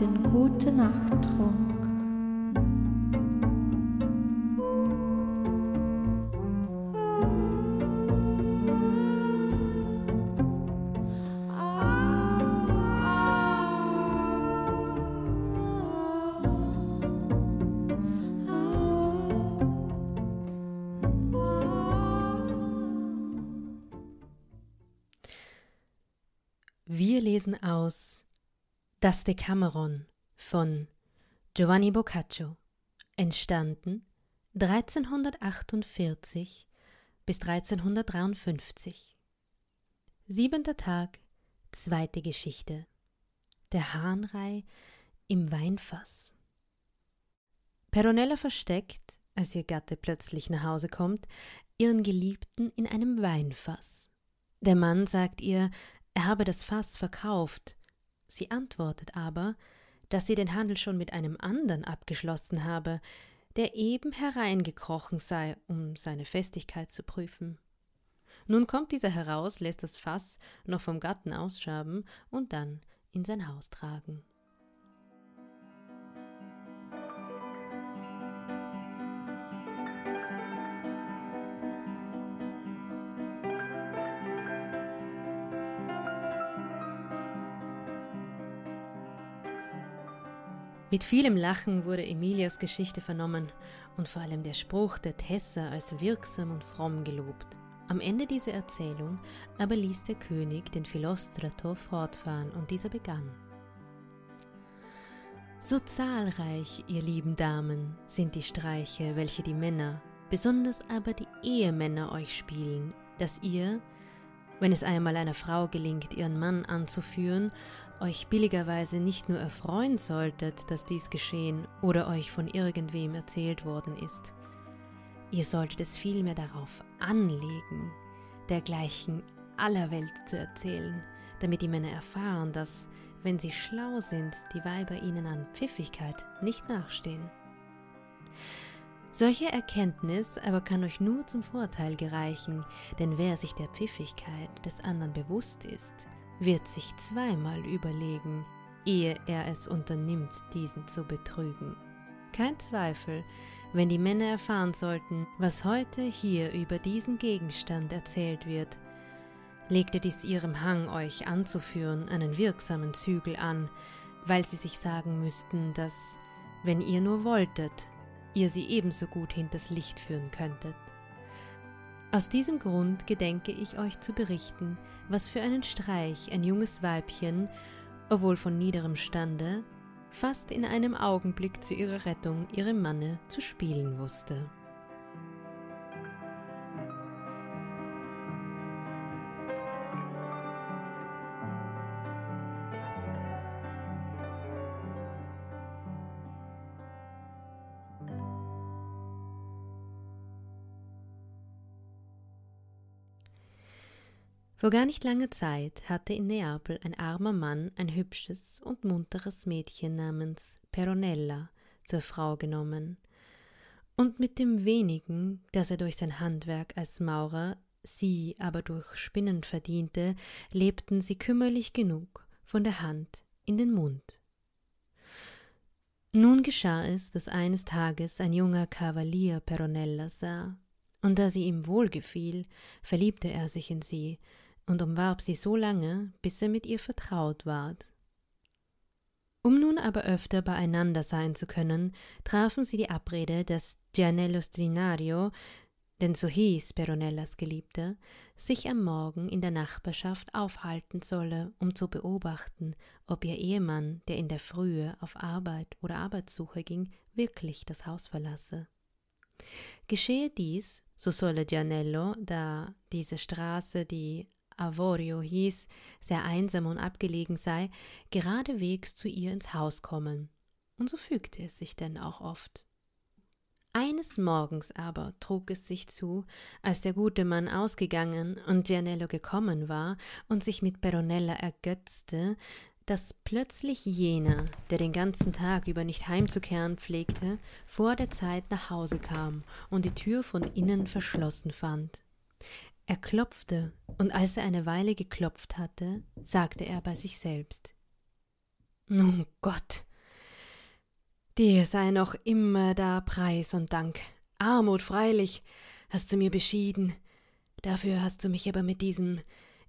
den gute Nacht. Wir lesen aus Das Decameron von Giovanni Boccaccio, entstanden 1348 bis 1353. Siebenter Tag, zweite Geschichte. Der Hahnrei im Weinfass. Peronella versteckt, als ihr Gatte plötzlich nach Hause kommt, ihren Geliebten in einem Weinfass. Der Mann sagt ihr, er habe das Fass verkauft. Sie antwortet aber, dass sie den Handel schon mit einem andern abgeschlossen habe, der eben hereingekrochen sei, um seine Festigkeit zu prüfen. Nun kommt dieser heraus, lässt das Fass noch vom Gatten ausschaben und dann in sein Haus tragen. Mit vielem Lachen wurde Emilias Geschichte vernommen und vor allem der Spruch der Tessa als wirksam und fromm gelobt. Am Ende dieser Erzählung aber ließ der König den Philostrator fortfahren und dieser begann. So zahlreich, ihr lieben Damen, sind die Streiche, welche die Männer, besonders aber die Ehemänner euch spielen, dass ihr, wenn es einmal einer Frau gelingt, ihren Mann anzuführen, euch billigerweise nicht nur erfreuen solltet, dass dies geschehen oder euch von irgendwem erzählt worden ist. Ihr solltet es vielmehr darauf anlegen, dergleichen aller Welt zu erzählen, damit die Männer erfahren, dass, wenn sie schlau sind, die Weiber ihnen an Pfiffigkeit nicht nachstehen. Solche Erkenntnis aber kann euch nur zum Vorteil gereichen, denn wer sich der Pfiffigkeit des anderen bewusst ist, wird sich zweimal überlegen, ehe er es unternimmt, diesen zu betrügen. Kein Zweifel, wenn die Männer erfahren sollten, was heute hier über diesen Gegenstand erzählt wird, legte dies ihrem Hang, euch anzuführen, einen wirksamen Zügel an, weil sie sich sagen müssten, dass, wenn ihr nur wolltet, ihr sie ebenso gut hinters Licht führen könntet. Aus diesem Grund gedenke ich euch zu berichten, was für einen Streich ein junges Weibchen, obwohl von niederem Stande, fast in einem Augenblick zu ihrer Rettung ihrem Manne zu spielen wusste. Vor gar nicht langer Zeit hatte in Neapel ein armer Mann ein hübsches und munteres Mädchen namens Peronella zur Frau genommen, und mit dem wenigen, das er durch sein Handwerk als Maurer, sie aber durch Spinnen verdiente, lebten sie kümmerlich genug von der Hand in den Mund. Nun geschah es, dass eines Tages ein junger Kavalier Peronella sah, und da sie ihm wohlgefiel, verliebte er sich in sie, und umwarb sie so lange, bis er mit ihr vertraut ward. Um nun aber öfter beieinander sein zu können, trafen sie die Abrede, dass Gianello Strinario, denn so hieß Peronellas Geliebter, sich am Morgen in der Nachbarschaft aufhalten solle, um zu beobachten, ob ihr Ehemann, der in der Frühe auf Arbeit oder Arbeitssuche ging, wirklich das Haus verlasse. Geschehe dies, so solle Gianello, da diese Straße die Avorio hieß, sehr einsam und abgelegen sei, geradewegs zu ihr ins Haus kommen. Und so fügte es sich denn auch oft. Eines Morgens aber trug es sich zu, als der gute Mann ausgegangen und Gianello gekommen war und sich mit Peronella ergötzte, dass plötzlich jener, der den ganzen Tag über nicht heimzukehren pflegte, vor der Zeit nach Hause kam und die Tür von innen verschlossen fand. Er klopfte, und als er eine Weile geklopft hatte, sagte er bei sich selbst Nun Gott, dir sei noch immer da Preis und Dank. Armut freilich hast du mir beschieden, dafür hast du mich aber mit diesem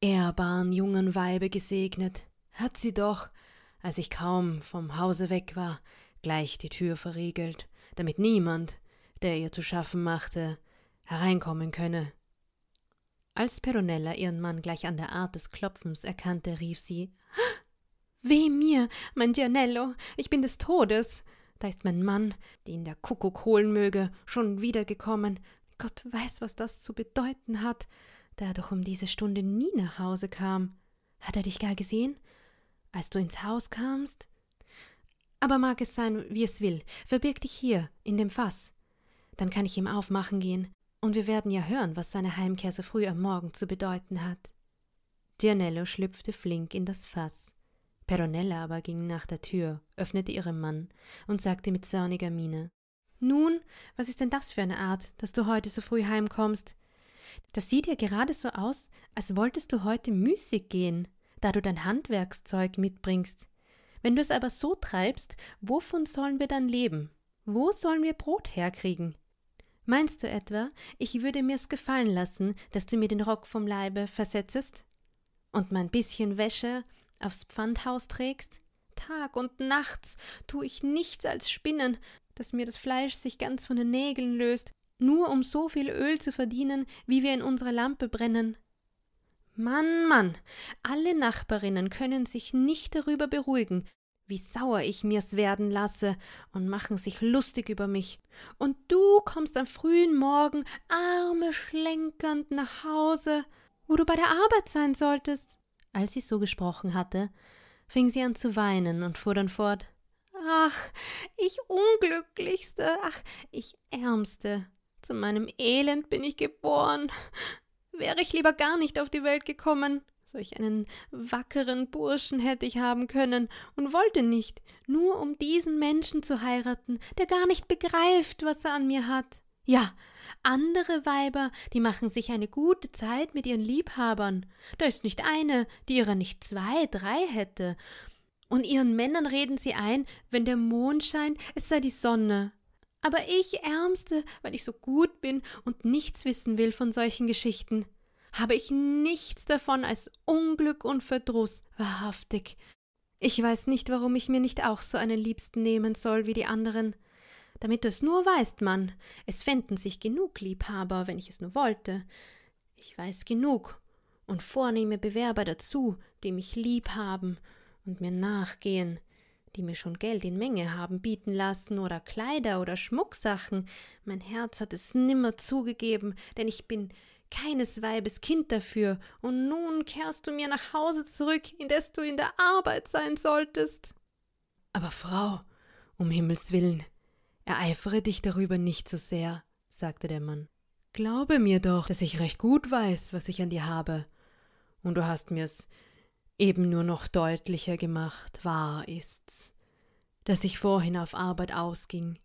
ehrbaren jungen Weibe gesegnet, hat sie doch, als ich kaum vom Hause weg war, gleich die Tür verriegelt, damit niemand, der ihr zu schaffen machte, hereinkommen könne. Als Peronella ihren Mann gleich an der Art des Klopfens erkannte, rief sie Weh mir, mein Gianello, ich bin des Todes. Da ist mein Mann, den der Kuckuck holen möge, schon wiedergekommen. Gott weiß, was das zu bedeuten hat, da er doch um diese Stunde nie nach Hause kam. Hat er dich gar gesehen? Als du ins Haus kamst? Aber mag es sein, wie es will, verbirg dich hier, in dem Fass. Dann kann ich ihm aufmachen gehen, und wir werden ja hören, was seine Heimkehr so früh am Morgen zu bedeuten hat. Gianello schlüpfte flink in das Fass. Peronella aber ging nach der Tür, öffnete ihrem Mann und sagte mit zorniger Miene Nun, was ist denn das für eine Art, dass du heute so früh heimkommst? Das sieht ja gerade so aus, als wolltest du heute müßig gehen, da du dein Handwerkszeug mitbringst. Wenn du es aber so treibst, wovon sollen wir dann leben? Wo sollen wir Brot herkriegen? Meinst du etwa, ich würde mir's gefallen lassen, dass du mir den Rock vom Leibe versetzest? Und mein bisschen Wäsche aufs Pfandhaus trägst? Tag und nachts tu ich nichts als spinnen, dass mir das Fleisch sich ganz von den Nägeln löst, nur um so viel Öl zu verdienen, wie wir in unserer Lampe brennen. Mann, Mann, alle Nachbarinnen können sich nicht darüber beruhigen, wie sauer ich mir's werden lasse und machen sich lustig über mich. Und du kommst am frühen Morgen Arme schlenkernd nach Hause, wo du bei der Arbeit sein solltest. Als sie so gesprochen hatte, fing sie an zu weinen und fuhr dann fort Ach, ich Unglücklichste, ach, ich Ärmste, zu meinem Elend bin ich geboren. Wäre ich lieber gar nicht auf die Welt gekommen, solch einen wackeren Burschen hätte ich haben können und wollte nicht, nur um diesen Menschen zu heiraten, der gar nicht begreift, was er an mir hat. Ja, andere Weiber, die machen sich eine gute Zeit mit ihren Liebhabern. Da ist nicht eine, die ihrer nicht zwei, drei hätte. Und ihren Männern reden sie ein, wenn der Mond scheint, es sei die Sonne. Aber ich, Ärmste, weil ich so gut bin und nichts wissen will von solchen Geschichten, habe ich nichts davon als Unglück und Verdruss, wahrhaftig. Ich weiß nicht, warum ich mir nicht auch so einen Liebsten nehmen soll wie die anderen damit du es nur weißt, Mann. Es fänden sich genug Liebhaber, wenn ich es nur wollte. Ich weiß genug und vornehme Bewerber dazu, die mich lieb haben und mir nachgehen, die mir schon Geld in Menge haben bieten lassen oder Kleider oder Schmucksachen. Mein Herz hat es nimmer zugegeben, denn ich bin keines Weibes Kind dafür, und nun kehrst du mir nach Hause zurück, indes du in der Arbeit sein solltest. Aber Frau, um Himmels willen, Ereifere dich darüber nicht so sehr, sagte der Mann. Glaube mir doch, dass ich recht gut weiß, was ich an dir habe. Und du hast mir's eben nur noch deutlicher gemacht, wahr ist's, dass ich vorhin auf Arbeit ausging.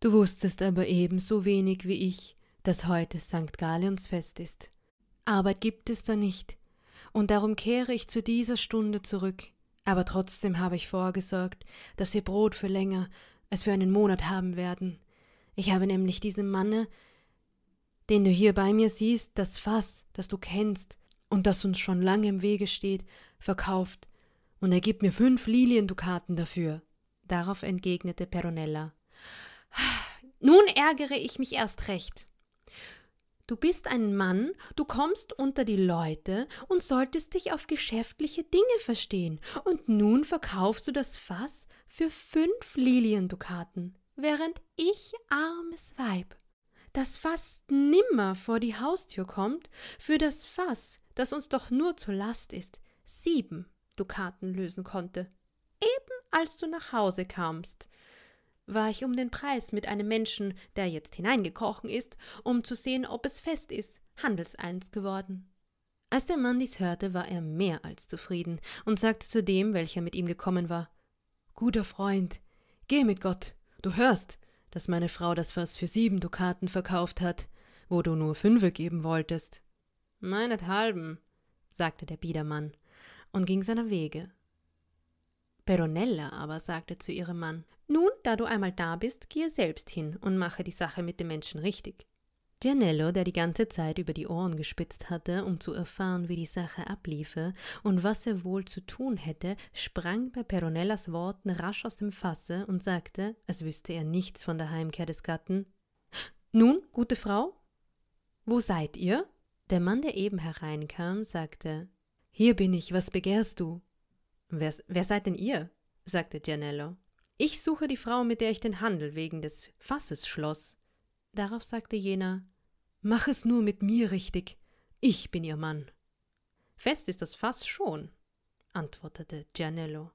Du wusstest aber ebenso wenig wie ich, dass heute St. Galionsfest ist. Arbeit gibt es da nicht, und darum kehre ich zu dieser Stunde zurück. Aber trotzdem habe ich vorgesorgt, dass wir Brot für länger es für einen Monat haben werden. Ich habe nämlich diesem Manne, den du hier bei mir siehst, das Fass, das du kennst und das uns schon lange im Wege steht, verkauft, und er gibt mir fünf Liliendukaten dafür. Darauf entgegnete Peronella. Nun ärgere ich mich erst recht. Du bist ein Mann, du kommst unter die Leute und solltest dich auf geschäftliche Dinge verstehen, und nun verkaufst du das Fass für fünf Liliendukaten, während ich, armes Weib, das fast nimmer vor die Haustür kommt, für das Fass, das uns doch nur zur Last ist, sieben Dukaten lösen konnte. Eben als du nach Hause kamst, war ich um den Preis mit einem Menschen, der jetzt hineingekrochen ist, um zu sehen, ob es fest ist, handelseins geworden. Als der Mann dies hörte, war er mehr als zufrieden und sagte zu dem, welcher mit ihm gekommen war Guter Freund, geh mit Gott, du hörst, dass meine Frau das Fass für sieben Dukaten verkauft hat, wo du nur fünfe geben wolltest. Meinethalben, sagte der Biedermann und ging seiner Wege. Peronella aber sagte zu ihrem Mann Nun, da du einmal da bist, gehe selbst hin und mache die Sache mit dem Menschen richtig. Gianello, der die ganze Zeit über die Ohren gespitzt hatte, um zu erfahren, wie die Sache abliefe und was er wohl zu tun hätte, sprang bei Peronellas Worten rasch aus dem Fasse und sagte, als wüsste er nichts von der Heimkehr des Gatten Nun, gute Frau, wo seid ihr? Der Mann, der eben hereinkam, sagte Hier bin ich, was begehrst du? Wer, wer seid denn ihr? sagte Gianello. Ich suche die Frau, mit der ich den Handel wegen des Fasses schloss. Darauf sagte jener Mach es nur mit mir richtig. Ich bin ihr Mann. Fest ist das Fass schon, antwortete Gianello.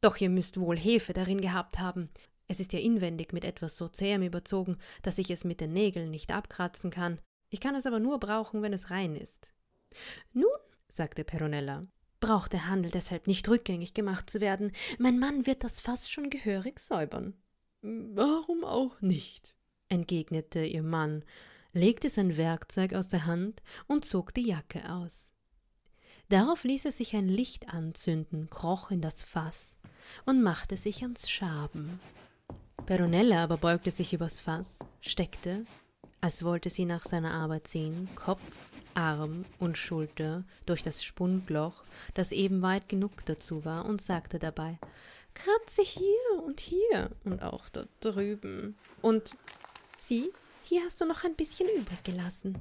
Doch ihr müsst wohl Hefe darin gehabt haben. Es ist ja inwendig mit etwas so zähem überzogen, dass ich es mit den Nägeln nicht abkratzen kann. Ich kann es aber nur brauchen, wenn es rein ist. Nun, sagte Peronella, braucht der Handel deshalb nicht rückgängig gemacht zu werden. Mein Mann wird das Fass schon gehörig säubern. Warum auch nicht? entgegnete ihr Mann, legte sein Werkzeug aus der Hand und zog die Jacke aus. Darauf ließ er sich ein Licht anzünden, kroch in das Fass und machte sich ans Schaben. Peronella aber beugte sich übers Fass, steckte, als wollte sie nach seiner Arbeit sehen, Kopf, Arm und Schulter durch das Spundloch, das eben weit genug dazu war, und sagte dabei Kratze hier und hier und auch dort drüben. Und Sieh, hier hast du noch ein bisschen übrig gelassen.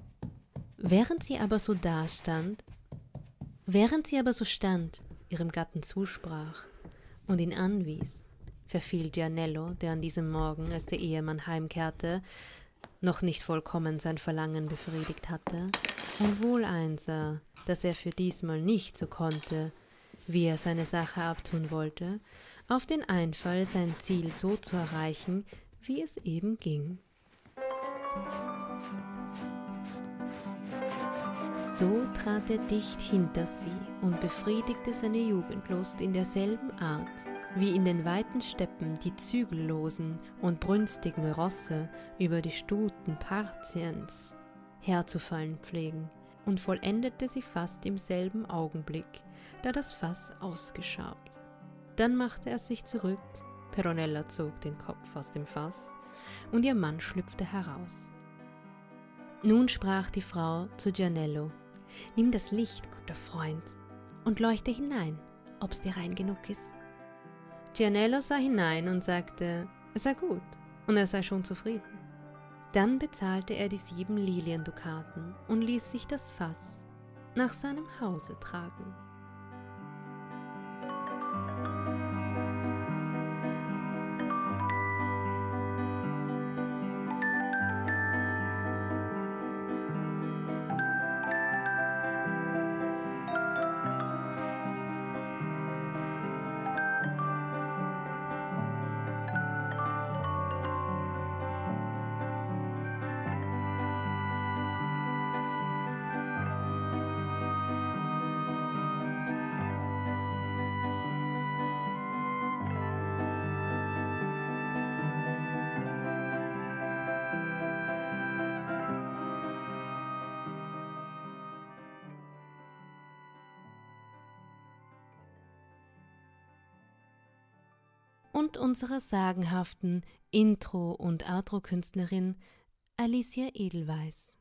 Während sie aber so dastand, während sie aber so stand, ihrem Gatten zusprach und ihn anwies, verfiel Gianello, der an diesem Morgen, als der Ehemann heimkehrte, noch nicht vollkommen sein Verlangen befriedigt hatte und wohl einsah, dass er für diesmal nicht so konnte, wie er seine Sache abtun wollte, auf den Einfall, sein Ziel so zu erreichen, wie es eben ging. So trat er dicht hinter sie und befriedigte seine Jugendlust in derselben Art, wie in den weiten Steppen die zügellosen und brünstigen Rosse über die Stuten Partiens herzufallen pflegen, und vollendete sie fast im selben Augenblick, da das Fass ausgeschabt. Dann machte er sich zurück, Peronella zog den Kopf aus dem Fass, und ihr Mann schlüpfte heraus. Nun sprach die Frau zu Gianello, Nimm das Licht, guter Freund, und leuchte hinein, ob's dir rein genug ist. Gianello sah hinein und sagte, es sei gut, und er sei schon zufrieden. Dann bezahlte er die sieben Liliendukaten und ließ sich das Fass nach seinem Hause tragen. Und unserer sagenhaften Intro- und Outro-Künstlerin Alicia Edelweiss.